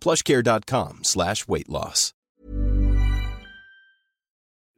plushcare.com slash weight loss.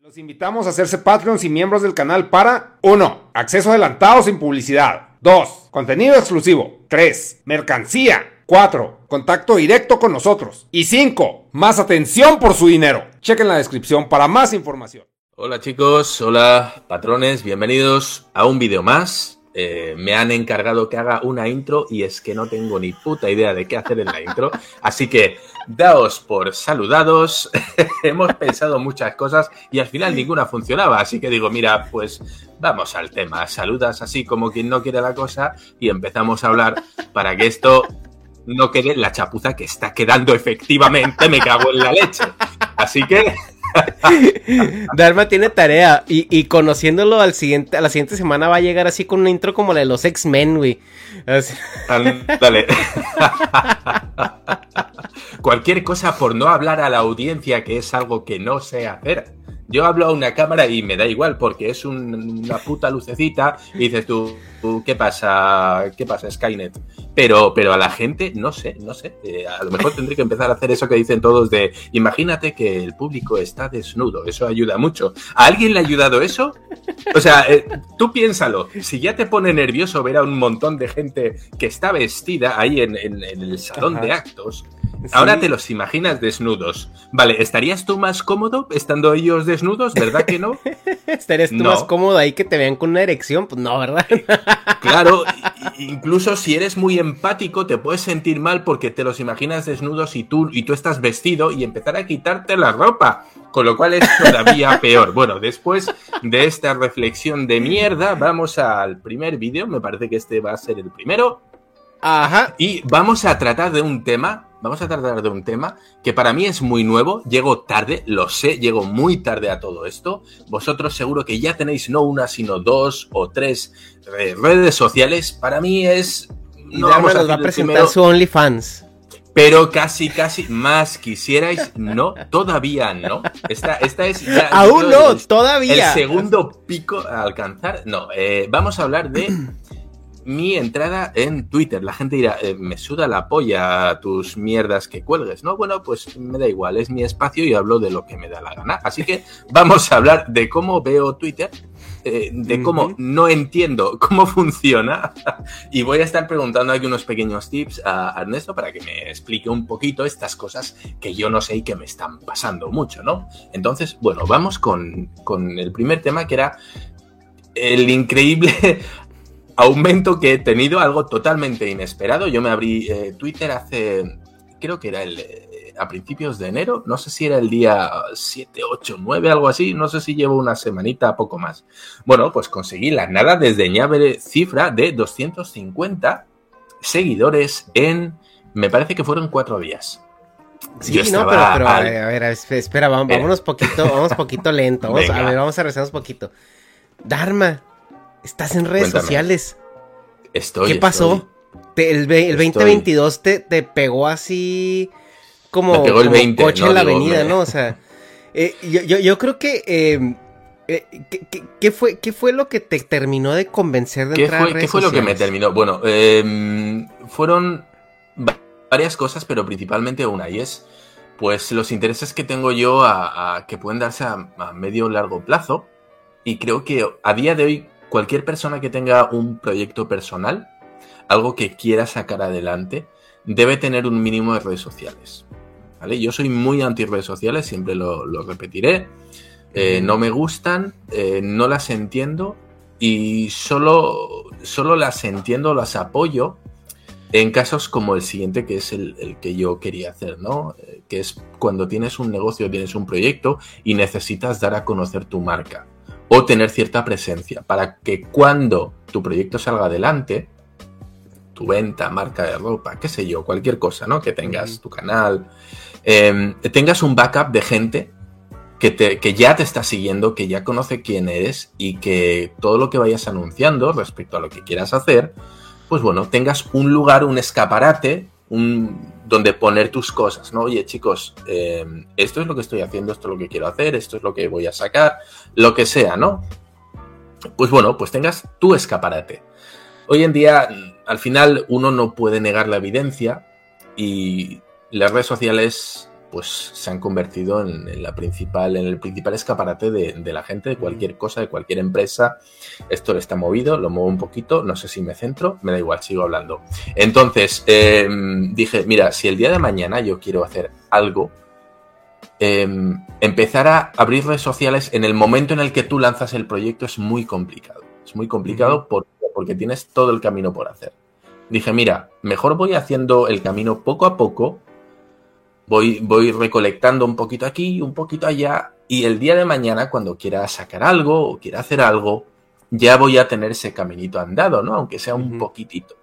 Los invitamos a hacerse Patreons y miembros del canal para 1. Acceso adelantado sin publicidad. 2. Contenido exclusivo. 3. Mercancía. 4. Contacto directo con nosotros. Y 5. Más atención por su dinero. Chequen la descripción para más información. Hola chicos, hola patrones, bienvenidos a un vídeo más. Eh, me han encargado que haga una intro y es que no tengo ni puta idea de qué hacer en la intro. Así que daos por saludados. Hemos pensado muchas cosas y al final ninguna funcionaba. Así que digo, mira, pues vamos al tema. Saludas así como quien no quiere la cosa y empezamos a hablar para que esto no quede la chapuza que está quedando efectivamente. Me cago en la leche. Así que Dharma tiene tarea y, conociéndolo al siguiente, a la siguiente semana va a llegar así con un intro como la de los X-Men, güey. Dale. Cualquier cosa por no hablar a la audiencia que es algo que no sé hacer. Yo hablo a una cámara y me da igual porque es una puta lucecita y dices tú, ¿qué pasa? ¿Qué pasa, Skynet? Pero, pero a la gente, no sé, no sé. Eh, a lo mejor tendré que empezar a hacer eso que dicen todos de, imagínate que el público está desnudo. Eso ayuda mucho. ¿A alguien le ha ayudado eso? O sea, eh, tú piénsalo. Si ya te pone nervioso ver a un montón de gente que está vestida ahí en, el salón de actos, Ahora te los imaginas desnudos. Vale, ¿estarías tú más cómodo estando ellos desnudos? ¿Verdad que no? ¿Estarías tú más cómodo ahí que te vean con una erección? Pues no, ¿verdad? claro, incluso si eres muy empático te puedes sentir mal porque te los imaginas desnudos y tú, y tú estás vestido y empezar a quitarte la ropa. Con lo cual es todavía peor. Bueno, después de esta reflexión de mierda, vamos al primer vídeo. Me parece que este va a ser el primero. Ajá. Y vamos a tratar de un tema vamos a tratar de un tema que para mí es muy nuevo, llego tarde, lo sé, llego muy tarde a todo esto. Vosotros seguro que ya tenéis no una, sino dos o tres eh, redes sociales. Para mí es... No vamos a, va a presentar su OnlyFans. Pero casi, casi más quisierais, no, todavía no. Esta, esta es ya. Aún no, todavía. El segundo pico a alcanzar. No, eh, vamos a hablar de mi entrada en Twitter. La gente dirá, eh, me suda la polla tus mierdas que cuelgues, ¿no? Bueno, pues me da igual, es mi espacio y hablo de lo que me da la gana. Así que vamos a hablar de cómo veo Twitter, eh, de cómo no entiendo cómo funciona y voy a estar preguntando aquí unos pequeños tips a Ernesto para que me explique un poquito estas cosas que yo no sé y que me están pasando mucho, ¿no? Entonces, bueno, vamos con, con el primer tema que era el increíble aumento que he tenido, algo totalmente inesperado. Yo me abrí eh, Twitter hace, creo que era el, eh, a principios de enero, no sé si era el día 7, 8, 9, algo así, no sé si llevo una semanita, poco más. Bueno, pues conseguí la nada desdeñable cifra de 250 seguidores en, me parece que fueron cuatro días. Sí, no, pero, a ver, espera, vamos, vámonos poquito, vamos poquito lento. Vamos, a ver, vamos a rezarnos poquito. Dharma, estás en redes sociales. Estoy. ¿Qué pasó? el, 2022 te, te, pegó así como, pegó el 20, coche en la avenida, ¿no? O sea, eh, yo, yo, creo que... Em, eh, ¿qué, fue, ¿Qué fue lo que te terminó de convencer de ¿Qué entrar fue, ¿Qué fue lo que me terminó? Bueno, eh, fueron varias cosas, pero principalmente una, y es pues los intereses que tengo yo a, que pueden darse a, a medio o largo plazo. Y creo que a día de hoy cualquier persona que tenga un proyecto personal, algo que quiera sacar adelante, debe tener un mínimo de redes sociales. ¿vale? Yo soy muy anti redes sociales, siempre lo, repetiré. Eh, no me gustan, eh, no las entiendo y solo, solo las entiendo, las apoyo en casos como el siguiente, que es el, que yo quería hacer, ¿no? Eh, que es cuando tienes un negocio, tienes un proyecto y necesitas dar a conocer tu marca o tener cierta presencia para que cuando tu proyecto salga adelante, tu venta, marca de ropa, qué sé yo, cualquier cosa, ¿no? Que tengas tu canal, em, tengas un backup de gente que, te, que ya te está siguiendo, que ya conoce quién eres y que todo lo que vayas anunciando respecto a lo que quieras hacer, pues bueno, tengas un lugar, un escaparate, donde poner tus cosas, ¿no? Oye, chicos, em, esto es lo que estoy haciendo, esto es lo que quiero hacer, esto es lo que voy a sacar, lo que sea, ¿no? Pues bueno, pues tengas tu escaparate. Hoy en día, al final, uno no puede negar la evidencia y las redes sociales pues se han convertido en, la principal, en el principal escaparate de, la gente, de cualquier cosa, de cualquier empresa. Esto está movido, lo muevo un poquito, no sé si me centro, me da igual, sigo hablando. Entonces, em, dije, mira, si el día de mañana yo quiero hacer algo, em, empezar a abrir redes sociales en el momento en el que tú lanzas el proyecto es muy complicado. Es muy complicado porque tienes todo el camino por hacer. Dije, mira, mejor voy haciendo el camino poco a poco voy, voy recolectando un poquito aquí, un poquito allá, y el día de mañana, cuando quiera sacar algo o quiera hacer algo, ya voy a tener ese caminito andado, ¿no? Aunque sea un poquitito.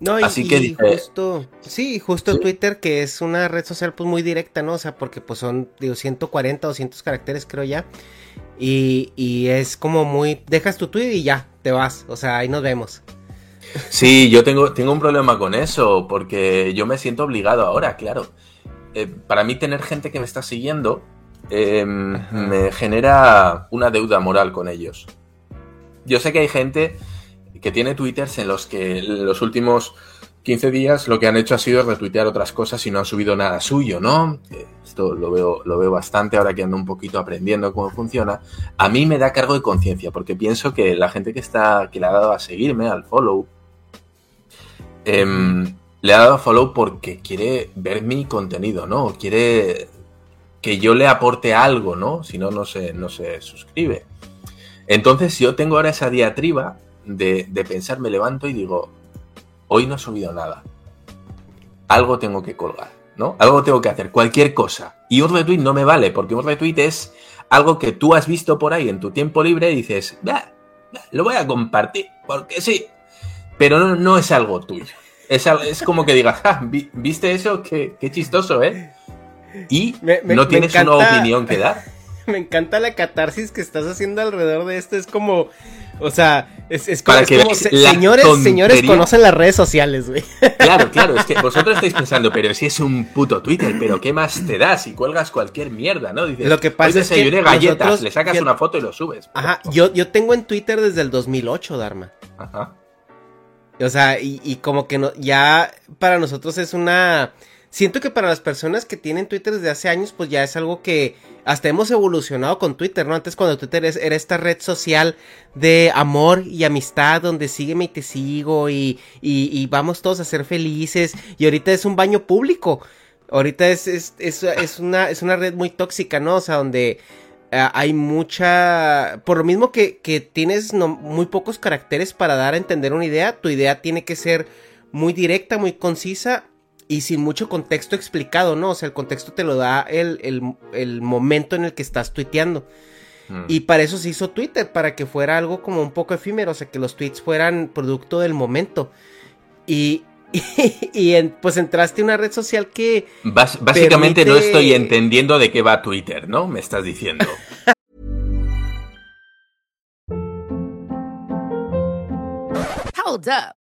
No, y, Así que justo, sí, justo Twitter, que es una red social pues muy directa, ¿no? O sea, porque pues son, digo, 140 o 200 caracteres creo ya. Y, y es como muy, dejas tu tweet y ya, te vas, o sea, ahí nos vemos. Sí, yo tengo, tengo un problema con eso, porque yo me siento obligado ahora, claro. Eh, para mí tener gente que me está siguiendo em, me genera una deuda moral con ellos. Yo sé que hay gente que tiene twitters en los que en los últimos 15 días lo que han hecho ha sido retuitear otras cosas y no han subido nada suyo, ¿no? Esto lo veo, lo veo bastante ahora que ando un poquito aprendiendo cómo funciona. A mí me da cargo de conciencia porque pienso que la gente que está, que le ha dado a seguirme, al follow, eh, le ha dado follow porque quiere ver mi contenido, ¿no? Quiere que yo le aporte algo, ¿no? Si no, no se, no se suscribe. Entonces yo tengo ahora esa diatriba de, pensar, me levanto y digo, hoy no he subido nada. Algo tengo que colgar, ¿no? Algo tengo que hacer, cualquier cosa. Y un retweet no me vale, porque un retweet es algo que tú has visto por ahí en tu tiempo libre y dices, lo voy a compartir, porque sí. Pero no, no es algo tuyo. Es, como que digas, ah, ¿viste eso? Qué, chistoso, ¿eh? Y no tienes una opinión que dar. Me encanta la catarsis que estás haciendo alrededor de esto. Es como, o sea, es, como, señores, señores conocen las redes sociales, güey. Claro, claro, es que vosotros estáis pensando, pero si es un puto Twitter, pero ¿qué más te da si cuelgas cualquier mierda, no? Dices, lo que pasa es que galletas, le sacas una foto y lo subes. Ajá, yo, yo tengo en Twitter desde el 2008, Dharma. Ajá. O sea, y, como que no, ya para nosotros es una... Siento que para las personas que tienen Twitter desde hace años, pues ya es algo que hasta hemos evolucionado con Twitter, ¿no? Antes cuando Twitter era esta red social de amor y amistad, donde sígueme y te sigo y, y, vamos todos a ser felices. Y ahorita es un baño público. Ahorita es, es, es, una, es una red muy tóxica, ¿no? O sea, donde hay mucha... Por lo mismo que, tienes muy pocos caracteres para dar a entender una idea, tu idea tiene que ser muy directa, muy concisa y sin mucho contexto explicado, ¿no? O sea, el contexto te lo da el, momento en el que estás tuiteando. Mm. Y para eso se hizo Twitter, para que fuera algo como un poco efímero, o sea, que los tweets fueran producto del momento. Y, y, pues entraste a una red social que... básicamente no estoy entendiendo de qué va Twitter, ¿no? Me estás diciendo. Hold up.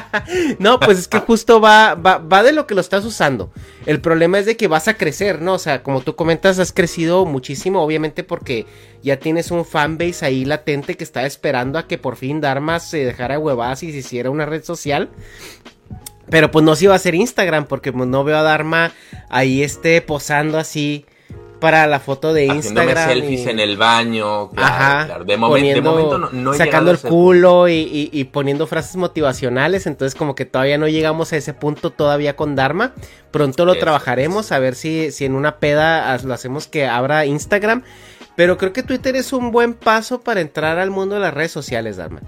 no, pues es que justo va, va, de lo que lo estás usando. El problema es de que vas a crecer, ¿no? O sea, como tú comentas, has crecido muchísimo, obviamente porque ya tienes un fanbase ahí latente que está esperando a que por fin Dharma se dejara huevadas y se hiciera una red social. Pero pues no se iba a hacer Instagram porque pues, no veo a Dharma ahí esté posando así para la foto de Instagram. selfies en el baño. Claro, De, momento no, Sacando el culo y, poniendo frases motivacionales. Entonces, como que todavía no llegamos a ese punto todavía con Dharma. Pronto lo trabajaremos. A ver si, si en una peda lo hacemos que abra Instagram. Pero creo que Twitter es un buen paso para entrar al mundo de las redes sociales, Dharma.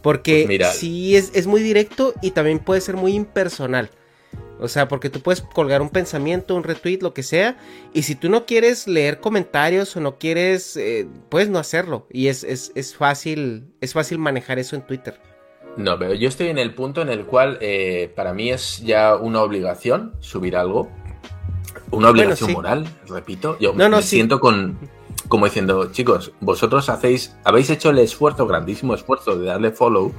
Porque pues sí es, es muy directo y también puede ser muy impersonal. O sea, porque tú puedes colgar un pensamiento, un retweet, lo que sea. Y si tú no quieres leer comentarios o no quieres, eh, puedes no hacerlo. Y es, es, fácil, es fácil manejar eso en Twitter. No, pero yo estoy en el punto en el cual eh, para mí es ya una obligación subir algo. Una obligación moral, repito. Yo me siento con, como diciendo, chicos, vosotros hacéis, habéis hecho el esfuerzo, grandísimo esfuerzo de darle follow,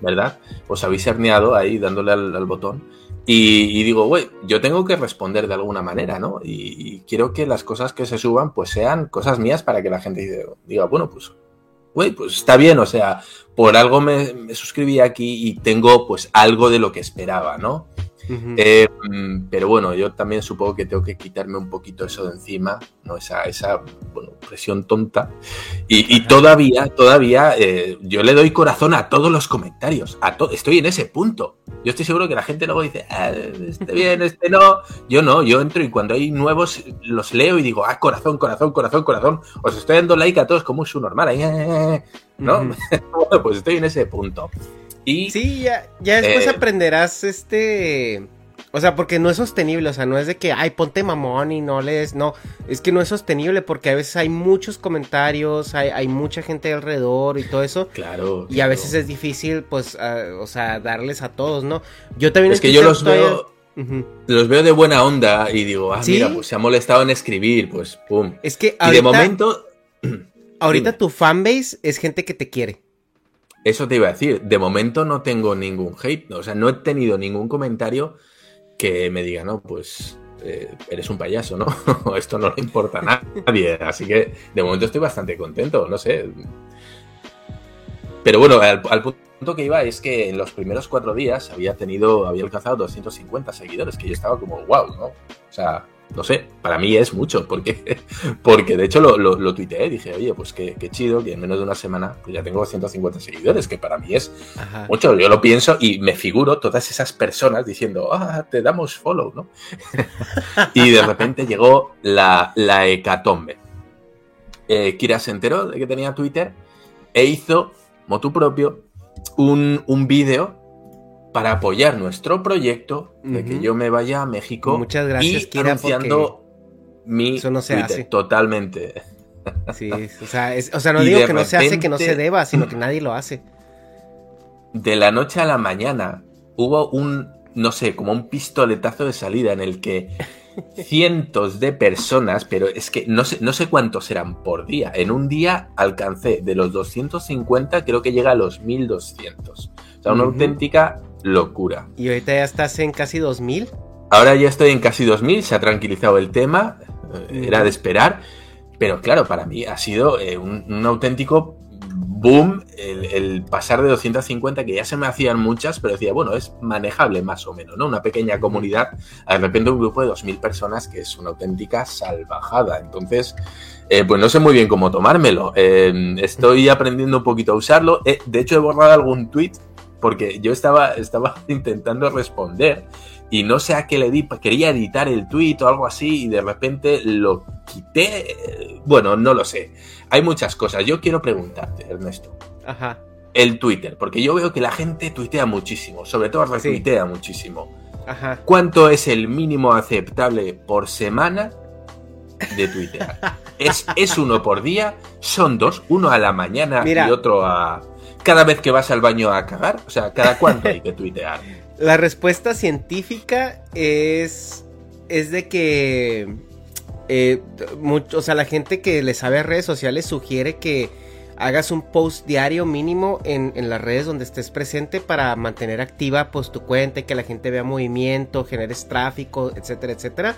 ¿verdad? Os habéis herneado ahí dándole al botón y, digo, güey, yo tengo que responder de alguna manera, ¿no? Y, quiero que las cosas que se suban, pues sean cosas mías para que la gente diga, bueno, pues, güey, pues está bien, o sea, por algo me, me suscribí aquí y tengo pues algo de lo que esperaba, ¿no? Eh, pero bueno, yo también supongo que tengo que quitarme un poquito eso de encima, ¿no? Esa, esa bueno, presión tonta. Y, todavía, todavía, eh, yo le doy corazón a todos los comentarios. A estoy en ese punto. Yo estoy seguro que la gente luego dice, ah, este bien, este no. Yo no, yo entro y cuando hay nuevos los leo y digo, ah, corazón, corazón, corazón, corazón. Os estoy dando like a todos como un su normal. ¿No? pues estoy en ese punto. Y, sí, ya, ya después eh, aprenderás este... O sea, porque no es sostenible, o sea, no es de que, ay, ponte mamón y no les, no, es que no es sostenible porque a veces hay muchos comentarios, hay, hay mucha gente alrededor y todo eso. Claro. Y a veces es difícil, pues, o sea, darles a todos, ¿no? Yo también... Es que yo los veo... Los veo de buena onda y digo, ah, mira, pues se ha molestado en escribir, pues, pum. Es que ahorita, y de momento... ahorita tu fanbase es gente que te quiere. Eso te iba a decir. De momento no tengo ningún hate. O sea, no he tenido ningún comentario que me diga, no, pues eh, eres un payaso, ¿no? Esto no le importa a nadie. Así que de momento estoy bastante contento, no sé. Pero bueno, al, al, punto que iba es que en los primeros cuatro días había tenido, había alcanzado 250 seguidores, que yo estaba como, wow, ¿no? O sea, no sé, para mí es mucho, porque, porque de hecho lo, lo, tuiteé, dije, oye, pues qué, chido que en menos de una semana pues ya tengo 150 seguidores, que para mí es mucho, yo lo pienso y me figuro todas esas personas diciendo, ah, te damos follow, ¿no? y de repente llegó la, la hecatombe. Eh, Kira se enteró de que tenía Twitter e hizo, motu propio, un, un vídeo para apoyar nuestro proyecto de que yo me vaya a México Muchas gracias, y anunciando mi eso no se hace. totalmente. Sí, o sea, o sea no digo que no se hace que no se deba, sino que nadie lo hace. De la noche a la mañana hubo un, no sé, como un pistoletazo de salida en el que cientos de personas, pero es que no sé, no sé cuántos eran por día. En un día alcancé de los 250, creo que llega a los 1200. O sea, una auténtica locura. ¿Y ahorita ya estás en casi 2000? Ahora ya estoy en casi 2000, se ha tranquilizado el tema, eh, era de esperar. Pero claro, para mí ha sido eh, un, auténtico boom el, pasar de 250, que ya se me hacían muchas, pero decía, bueno, es manejable más o menos, ¿no? Una pequeña comunidad, de repente un grupo de 2.000 personas que es una auténtica salvajada. Entonces, eh, pues no sé muy bien cómo tomármelo. Eh, estoy aprendiendo un poquito a usarlo. de hecho, he borrado algún tweet porque yo estaba, estaba intentando responder y no sé a qué le di, quería editar el tweet o algo así y de repente lo quité. Bueno, no lo sé. Hay muchas cosas. Yo quiero preguntarte, Ernesto. Ajá. El Twitter, porque yo veo que la gente tuitea muchísimo, sobre todo retuitea muchísimo. Ajá. ¿Cuánto es el mínimo aceptable por semana de Twitter? ¿Es, ¿Es uno por día? ¿Son dos? ¿Uno a la mañana y otro a, cada vez que vas al baño a cagar? O sea, ¿cada cuánto hay que tuitear? La respuesta científica es, es de que, eh, mucho, o sea, la gente que le sabe a redes sociales sugiere que hagas un post diario mínimo en, en, las redes donde estés presente para mantener activa pues tu cuenta y que la gente vea movimiento, generes tráfico, etcétera, etcétera.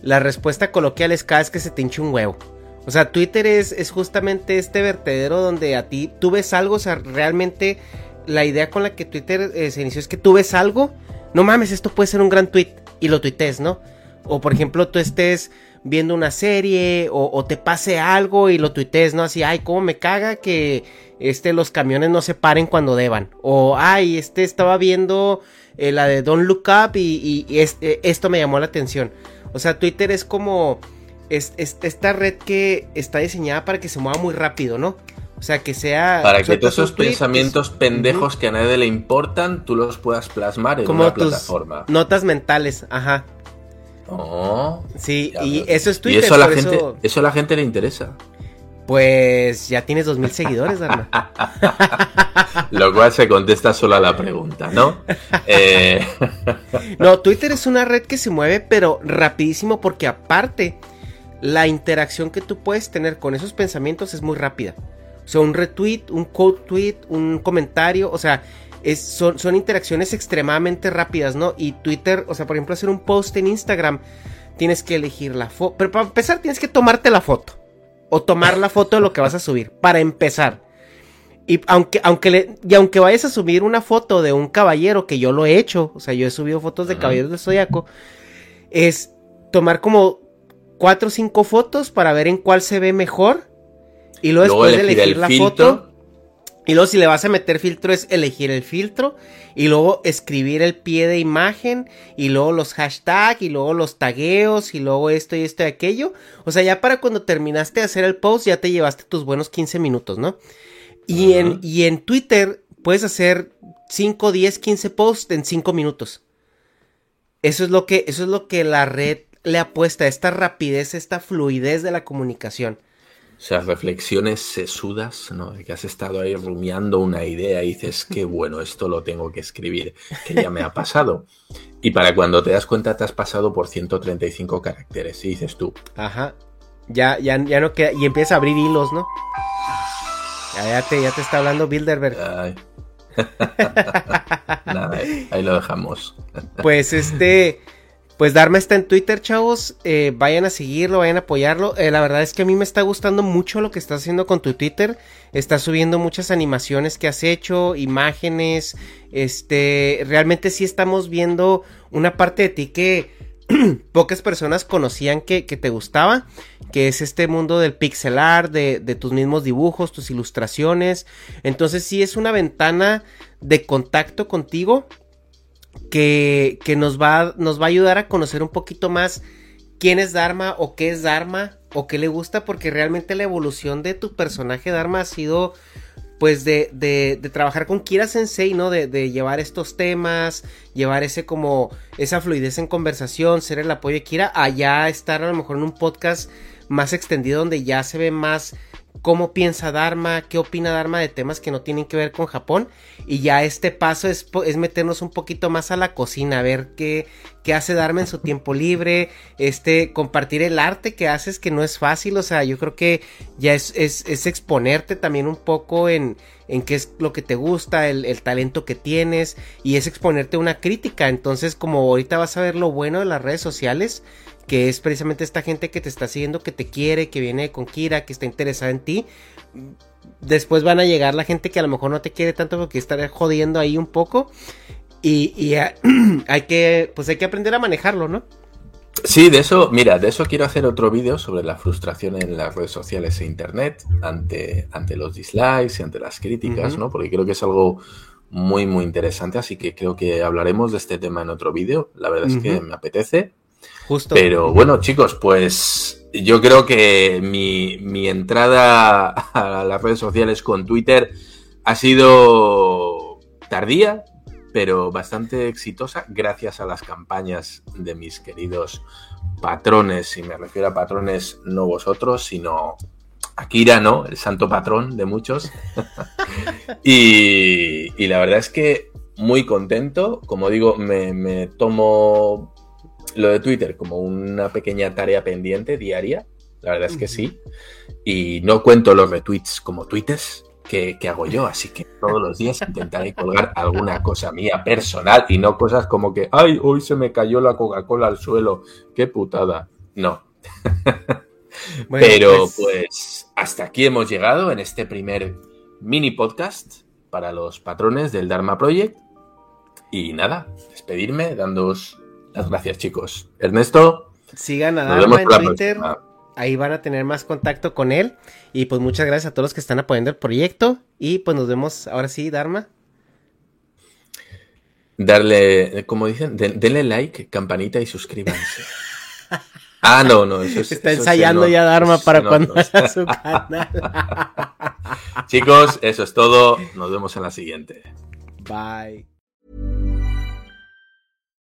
La respuesta coloquial es cada vez que se te hinche un huevo. O sea, Twitter es, es justamente este vertedero donde a ti tú ves algo, o sea, realmente la idea con la que Twitter eh, se inició es que tú ves algo, no mames, esto puede ser un gran tweet y lo tuites, ¿no? O por ejemplo, tú estés viendo una serie o, te pase algo y lo tuites, ¿no? Así, ay, cómo me caga que este, los camiones no se paren cuando deban. O, ay, este estaba viendo eh, la de Don't Look Up y, este, esto me llamó la atención. O sea, Twitter es como es, esta red que está diseñada para que se mueva muy rápido, ¿no? O sea, que sea. Para que todos esos pensamientos pendejos que a nadie le importan, tú los puedas plasmar en Como una plataforma. Notas mentales, ajá. Oh, sí, y eso es Twitter. Y eso a la, gente, eso... a la gente le interesa. Pues ya tienes dos mil seguidores, Dharma. Lo cual se contesta solo a la pregunta, ¿no? Eh, no, Twitter es una red que se mueve, pero rapidísimo, porque aparte, la interacción que tú puedes tener con esos pensamientos es muy rápida. O sea, un retweet, un quote tweet, un comentario, o sea, es, son, son, interacciones extremadamente rápidas, ¿no? Y Twitter, o sea, por ejemplo, hacer un post en Instagram, tienes que elegir la foto. Pero para empezar, tienes que tomarte la foto. O tomar la foto de lo que vas a subir. Para empezar. Y aunque, aunque, le, y aunque vayas a subir una foto de un caballero, que yo lo he hecho, o sea, yo he subido fotos de caballeros de zodiaco, es tomar como cuatro o cinco fotos para ver en cuál se ve mejor y luego, después de elegir la foto. Y luego si le vas a meter filtro es elegir el filtro. Y luego escribir el pie de imagen. Y luego los hashtags. Y luego los tagueos. Y luego esto y esto y aquello. O sea, ya para cuando terminaste de hacer el post ya te llevaste tus buenos 15 minutos, ¿no? Y, en, y en Twitter puedes hacer 5, 10, 15 posts en 5 minutos. Eso es lo que, eso es lo que la red le apuesta. Esta rapidez, esta fluidez de la comunicación. O sea, reflexiones sesudas, ¿no? Que has estado ahí rumiando una idea y dices, qué bueno, esto lo tengo que escribir, que ya me ha pasado. Y para cuando te das cuenta te has pasado por 135 caracteres y dices tú. Ajá. Ya, ya, ya no queda. Y empieza a abrir hilos, ¿no? Ya, te, ya te está hablando Bilderberg. Nada, ahí lo dejamos. pues este. Pues Dharma está en Twitter, chavos. Eh, vayan a seguirlo, vayan a apoyarlo. Eh, la verdad es que a mí me está gustando mucho lo que estás haciendo con tu Twitter. Estás subiendo muchas animaciones que has hecho, imágenes. Este, realmente sí estamos viendo una parte de ti que pocas personas conocían que, te gustaba. Que es este mundo del pixel art, de, de tus mismos dibujos, tus ilustraciones. Entonces sí es una ventana de contacto contigo que, nos, va, nos va a ayudar a conocer un poquito más quién es Dharma o qué es Dharma o qué le gusta, porque realmente la evolución de tu personaje Dharma ha sido pues de, de, de trabajar con Kira Sensei, ¿no? De, de, llevar estos temas, llevar ese como, esa fluidez en conversación, ser el apoyo de Kira, allá estar a lo mejor en un podcast más extendido donde ya se ve más cómo piensa Dharma, qué opina Dharma de temas que no tienen que ver con Japón. Y ya este paso es, es meternos un poquito más a la cocina, a ver qué, qué hace Dharma en su tiempo libre, este, compartir el arte que haces, que no es fácil, o sea, yo creo que ya es, es, es exponerte también un poco en, en qué es lo que te gusta, el, el, talento que tienes, y es exponerte a una crítica, entonces como ahorita vas a ver lo bueno de las redes sociales, que es precisamente esta gente que te está siguiendo, que te quiere, que viene con Kira, que está interesada en ti. Después van a llegar la gente que a lo mejor no te quiere tanto porque estará jodiendo ahí un poco. Y, hay que, pues hay que aprender a manejarlo, ¿no? Sí, de eso, mira, de eso quiero hacer otro vídeo sobre la frustración en las redes sociales e internet ante, ante los dislikes y ante las críticas, ¿no? Porque creo que es algo muy, muy interesante, así que creo que hablaremos de este tema en otro vídeo. La verdad es que me apetece. Pero bueno, chicos, pues yo creo que mi, entrada a las redes sociales con Twitter ha sido tardía, pero bastante exitosa gracias a las campañas de mis queridos patrones, y me refiero a patrones no vosotros, sino Akira, ¿no? El santo patrón de muchos. y, la verdad es que muy contento, como digo, me, me tomo lo de Twitter como una pequeña tarea pendiente diaria, la verdad es que sí. Y no cuento los retweets como tweets que, hago yo, así que todos los días intentaré colgar alguna cosa mía personal y no cosas como que, ay, hoy se me cayó la Coca-Cola al suelo, qué putada. No. Pero pues... pues hasta aquí hemos llegado en este primer mini podcast para los patrones del Dharma Project. Y nada, despedirme dándoos las gracias, chicos. Ernesto. Sigan a Dharma en Twitter. Ahí van a tener más contacto con él. Y pues muchas gracias a todos los que están apoyando el proyecto. Y pues nos vemos ahora sí, Dharma. Darle, como dicen, denle like, campanita y suscríbanse. ah, no, no, eso es, Está ensayando ya Dharma para cuando haga su canal. Chicos, eso es todo. Nos vemos en la siguiente. Bye.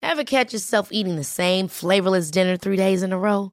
Ever catch yourself eating the same flavorless dinner three days in a row?